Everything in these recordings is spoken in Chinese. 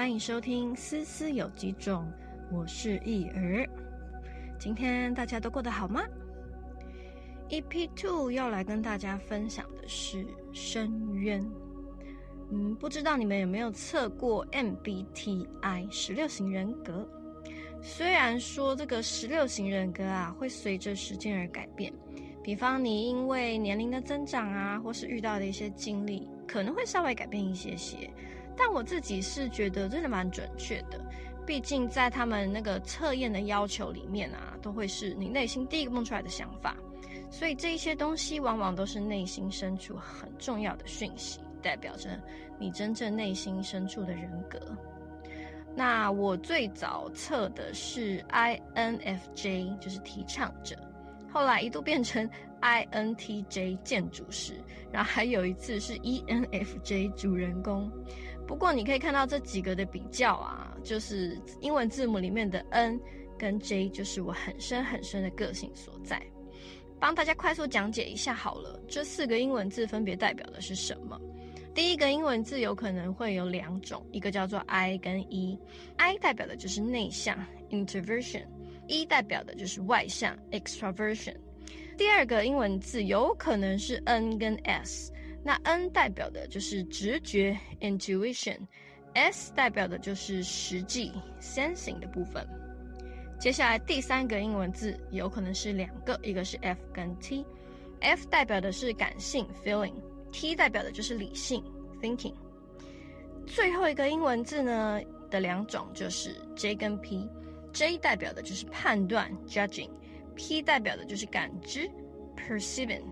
欢迎收听《思思有几种》，我是易儿。今天大家都过得好吗？EP Two 要来跟大家分享的是深渊。嗯，不知道你们有没有测过 MBTI 十六型人格？虽然说这个十六型人格啊会随着时间而改变，比方你因为年龄的增长啊，或是遇到的一些经历，可能会稍微改变一些些。但我自己是觉得真的蛮准确的，毕竟在他们那个测验的要求里面啊，都会是你内心第一个蹦出来的想法，所以这一些东西往往都是内心深处很重要的讯息，代表着你真正内心深处的人格。那我最早测的是 INFJ，就是提倡者，后来一度变成 INTJ 建筑师，然后还有一次是 ENFJ 主人公。不过你可以看到这几个的比较啊，就是英文字母里面的 N 跟 J，就是我很深很深的个性所在。帮大家快速讲解一下好了，这四个英文字分别代表的是什么？第一个英文字有可能会有两种，一个叫做 I 跟 E。I 代表的就是内向 （introversion），E 代表的就是外向 （extraversion）。第二个英文字有可能是 N 跟 S。那 N 代表的就是直觉 （intuition），S 代表的就是实际 （sensing） 的部分。接下来第三个英文字有可能是两个，一个是 F 跟 T。F 代表的是感性 （feeling），T 代表的就是理性 （thinking）。最后一个英文字呢的两种就是 J 跟 P。J 代表的就是判断 （judging），P 代表的就是感知 （perceiving）。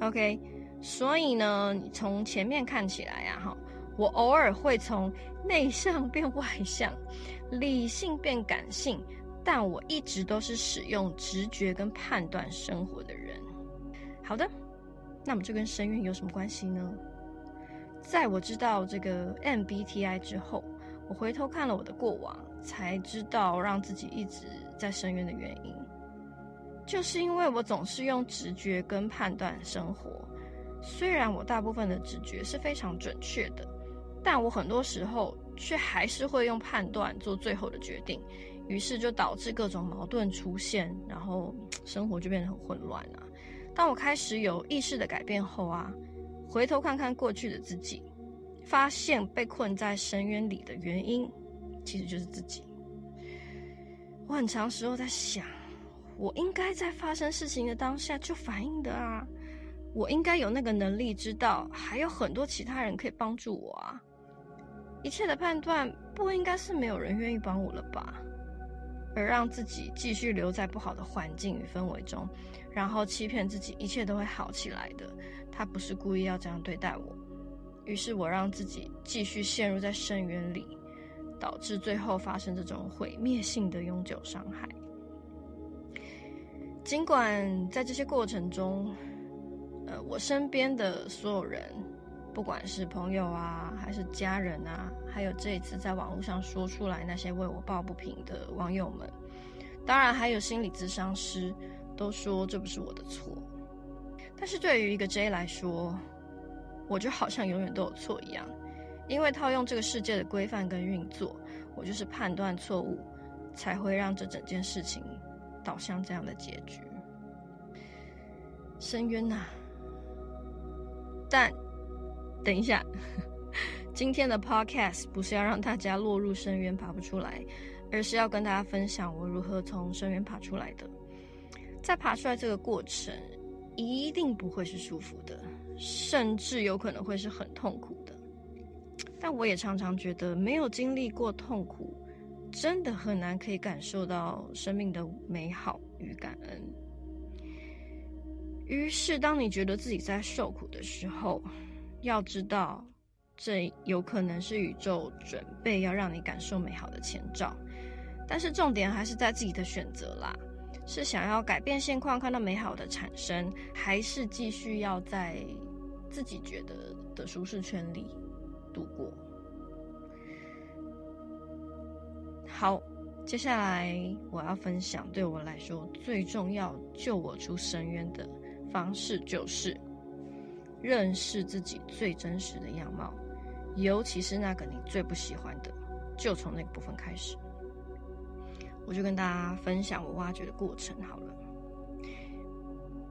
OK。所以呢，你从前面看起来呀，哈，我偶尔会从内向变外向，理性变感性，但我一直都是使用直觉跟判断生活的人。好的，那么这跟深渊有什么关系呢？在我知道这个 MBTI 之后，我回头看了我的过往，才知道让自己一直在深渊的原因，就是因为我总是用直觉跟判断生活。虽然我大部分的直觉是非常准确的，但我很多时候却还是会用判断做最后的决定，于是就导致各种矛盾出现，然后生活就变得很混乱啊。当我开始有意识的改变后啊，回头看看过去的自己，发现被困在深渊里的原因，其实就是自己。我很长时候在想，我应该在发生事情的当下就反应的啊。我应该有那个能力知道，还有很多其他人可以帮助我啊！一切的判断不应该是没有人愿意帮我了吧？而让自己继续留在不好的环境与氛围中，然后欺骗自己一切都会好起来的，他不是故意要这样对待我。于是我让自己继续陷入在深渊里，导致最后发生这种毁灭性的永久伤害。尽管在这些过程中，呃，我身边的所有人，不管是朋友啊，还是家人啊，还有这一次在网络上说出来那些为我抱不平的网友们，当然还有心理咨商师，都说这不是我的错。但是对于一个 J 来说，我就好像永远都有错一样，因为套用这个世界的规范跟运作，我就是判断错误，才会让这整件事情导向这样的结局。深渊呐！但，等一下，今天的 podcast 不是要让大家落入深渊爬不出来，而是要跟大家分享我如何从深渊爬出来的。在爬出来这个过程，一定不会是舒服的，甚至有可能会是很痛苦的。但我也常常觉得，没有经历过痛苦，真的很难可以感受到生命的美好与感恩。于是，当你觉得自己在受苦的时候，要知道，这有可能是宇宙准备要让你感受美好的前兆。但是，重点还是在自己的选择啦，是想要改变现况，看到美好的产生，还是继续要在自己觉得的舒适圈里度过？好，接下来我要分享对我来说最重要、救我出深渊的。方式就是认识自己最真实的样貌，尤其是那个你最不喜欢的，就从那个部分开始。我就跟大家分享我挖掘的过程好了。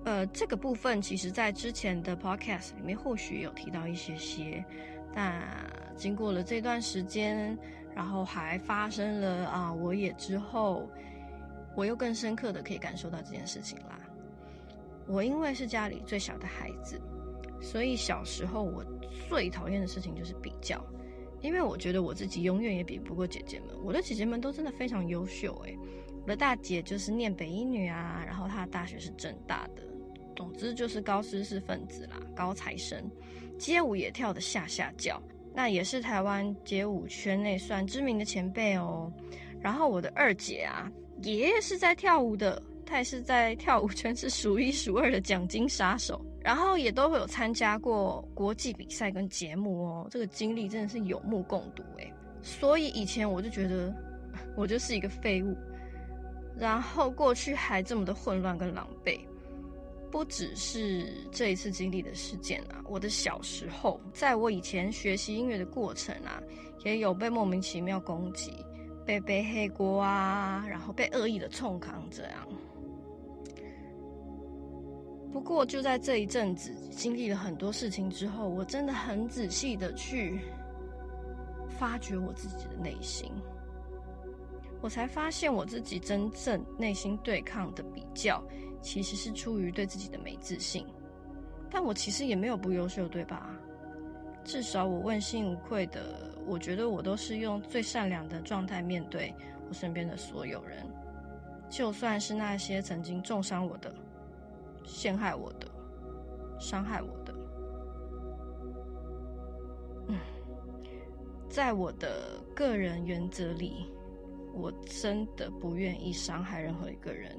呃，这个部分其实在之前的 podcast 里面或许有提到一些些，但经过了这段时间，然后还发生了啊，我也之后，我又更深刻的可以感受到这件事情啦。我因为是家里最小的孩子，所以小时候我最讨厌的事情就是比较。因为我觉得我自己永远也比不过姐姐们，我的姐姐们都真的非常优秀诶，我的大姐就是念北医女啊，然后她的大学是正大的，总之就是高知识分子啦，高材生，街舞也跳得下下叫，那也是台湾街舞圈内算知名的前辈哦。然后我的二姐啊，也是在跳舞的，他也是在跳舞圈是数一数二的奖金杀手。然后也都会有参加过国际比赛跟节目哦，这个经历真的是有目共睹诶。所以以前我就觉得 我就是一个废物，然后过去还这么的混乱跟狼狈，不只是这一次经历的事件啊，我的小时候，在我以前学习音乐的过程啊，也有被莫名其妙攻击，被背黑锅啊，然后被恶意的冲扛这样。不过就在这一阵子，经历了很多事情之后，我真的很仔细的去发掘我自己的内心，我才发现我自己真正内心对抗的比较，其实是出于对自己的没自信。但我其实也没有不优秀，对吧？至少我问心无愧的，我觉得我都是用最善良的状态面对我身边的所有人，就算是那些曾经重伤我的。陷害我的，伤害我的，嗯，在我的个人原则里，我真的不愿意伤害任何一个人。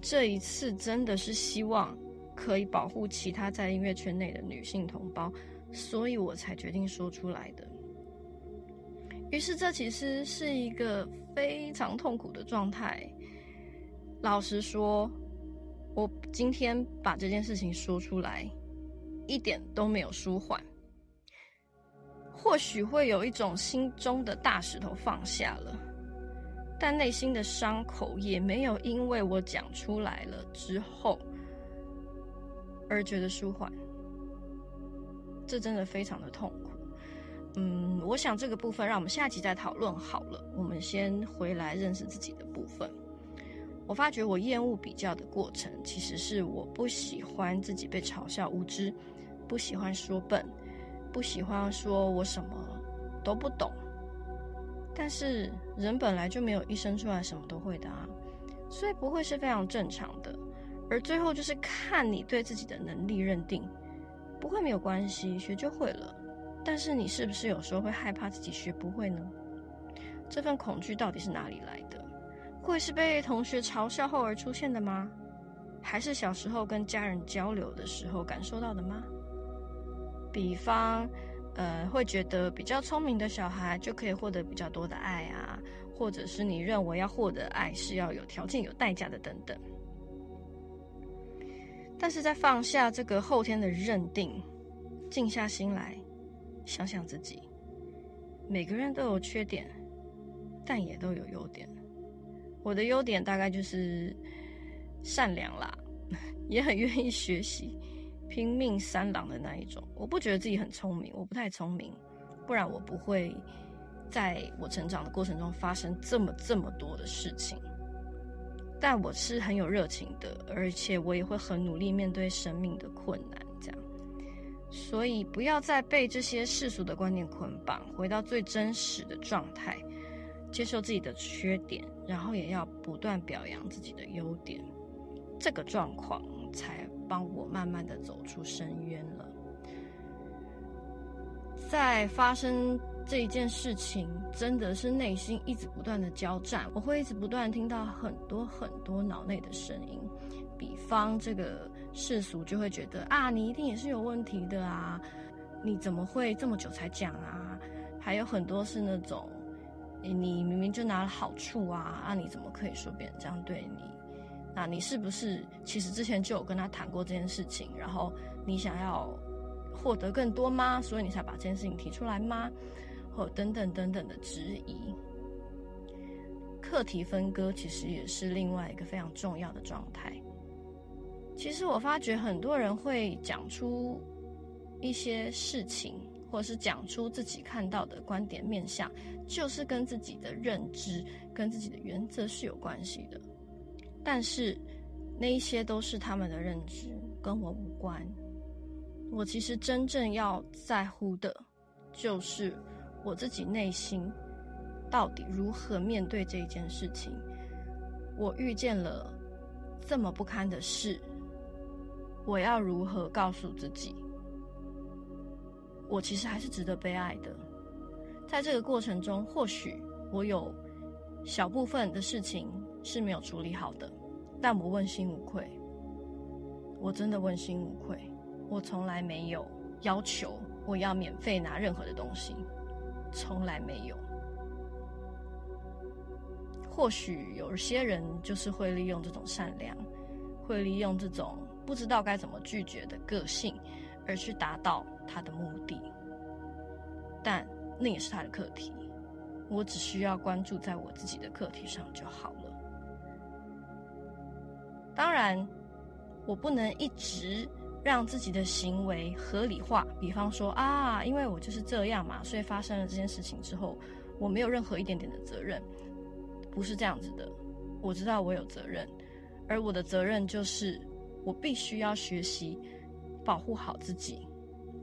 这一次真的是希望可以保护其他在音乐圈内的女性同胞，所以我才决定说出来的。于是，这其实是一个非常痛苦的状态。老实说。我今天把这件事情说出来，一点都没有舒缓。或许会有一种心中的大石头放下了，但内心的伤口也没有因为我讲出来了之后而觉得舒缓。这真的非常的痛苦。嗯，我想这个部分让我们下集再讨论好了。我们先回来认识自己的部分。我发觉我厌恶比较的过程，其实是我不喜欢自己被嘲笑无知，不喜欢说笨，不喜欢说我什么都不懂。但是人本来就没有一生出来什么都会的啊，所以不会是非常正常的。而最后就是看你对自己的能力认定，不会没有关系，学就会了。但是你是不是有时候会害怕自己学不会呢？这份恐惧到底是哪里来的？会是被同学嘲笑后而出现的吗？还是小时候跟家人交流的时候感受到的吗？比方，呃，会觉得比较聪明的小孩就可以获得比较多的爱啊，或者是你认为要获得爱是要有条件、有代价的等等。但是在放下这个后天的认定，静下心来想想自己，每个人都有缺点，但也都有优点。我的优点大概就是善良啦，也很愿意学习，拼命三郎的那一种。我不觉得自己很聪明，我不太聪明，不然我不会在我成长的过程中发生这么这么多的事情。但我是很有热情的，而且我也会很努力面对生命的困难，这样。所以不要再被这些世俗的观念捆绑，回到最真实的状态。接受自己的缺点，然后也要不断表扬自己的优点，这个状况才帮我慢慢的走出深渊了。在发生这一件事情，真的是内心一直不断的交战，我会一直不断听到很多很多脑内的声音，比方这个世俗就会觉得啊，你一定也是有问题的啊，你怎么会这么久才讲啊？还有很多是那种。你明明就拿了好处啊，那你怎么可以说别人这样对你？那你是不是其实之前就有跟他谈过这件事情？然后你想要获得更多吗？所以你才把这件事情提出来吗？或等等等等的质疑。课题分割其实也是另外一个非常重要的状态。其实我发觉很多人会讲出一些事情，或是讲出自己看到的观点面向，就是跟自己的认知、跟自己的原则是有关系的。但是那一些都是他们的认知，跟我无关。我其实真正要在乎的，就是我自己内心。到底如何面对这一件事情？我遇见了这么不堪的事，我要如何告诉自己，我其实还是值得被爱的？在这个过程中，或许我有小部分的事情是没有处理好的，但我问心无愧，我真的问心无愧，我从来没有要求我要免费拿任何的东西，从来没有。或许有些人就是会利用这种善良，会利用这种不知道该怎么拒绝的个性，而去达到他的目的。但那也是他的课题，我只需要关注在我自己的课题上就好了。当然，我不能一直让自己的行为合理化，比方说啊，因为我就是这样嘛，所以发生了这件事情之后，我没有任何一点点的责任。不是这样子的，我知道我有责任，而我的责任就是我必须要学习保护好自己，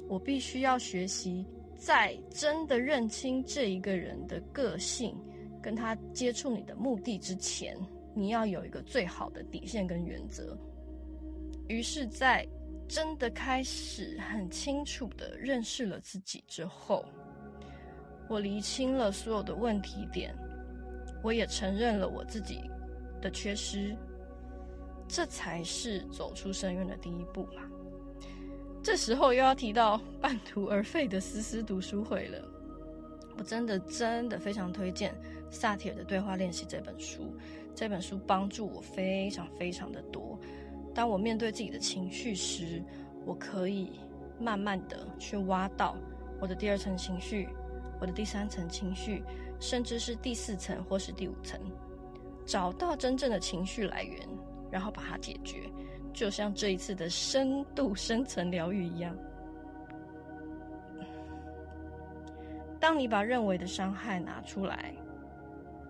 我必须要学习在真的认清这一个人的个性，跟他接触你的目的之前，你要有一个最好的底线跟原则。于是，在真的开始很清楚的认识了自己之后，我厘清了所有的问题点。我也承认了我自己的缺失，这才是走出深渊的第一步嘛。这时候又要提到半途而废的思思读书会了。我真的真的非常推荐萨提尔的对话练习这本书，这本书帮助我非常非常的多。当我面对自己的情绪时，我可以慢慢的去挖到我的第二层情绪，我的第三层情绪。甚至是第四层或是第五层，找到真正的情绪来源，然后把它解决，就像这一次的深度深层疗愈一样。当你把认为的伤害拿出来，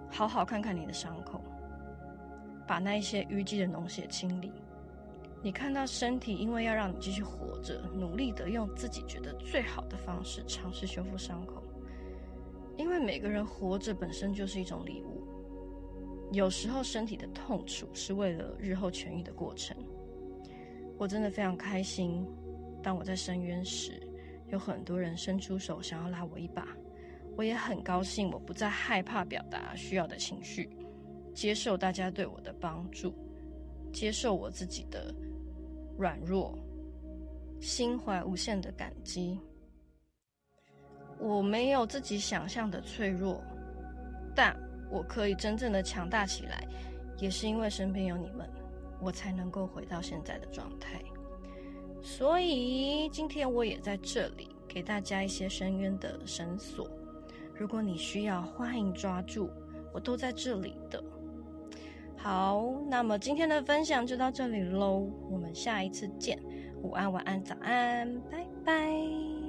好好看看你的伤口，把那一些淤积的脓血清理，你看到身体因为要让你继续活着，努力的用自己觉得最好的方式尝试修复伤口。因为每个人活着本身就是一种礼物，有时候身体的痛楚是为了日后痊愈的过程。我真的非常开心，当我在深渊时，有很多人伸出手想要拉我一把。我也很高兴，我不再害怕表达需要的情绪，接受大家对我的帮助，接受我自己的软弱，心怀无限的感激。我没有自己想象的脆弱，但我可以真正的强大起来，也是因为身边有你们，我才能够回到现在的状态。所以今天我也在这里给大家一些深渊的绳索，如果你需要，欢迎抓住，我都在这里的。好，那么今天的分享就到这里喽，我们下一次见，午安、晚安、早安，拜拜。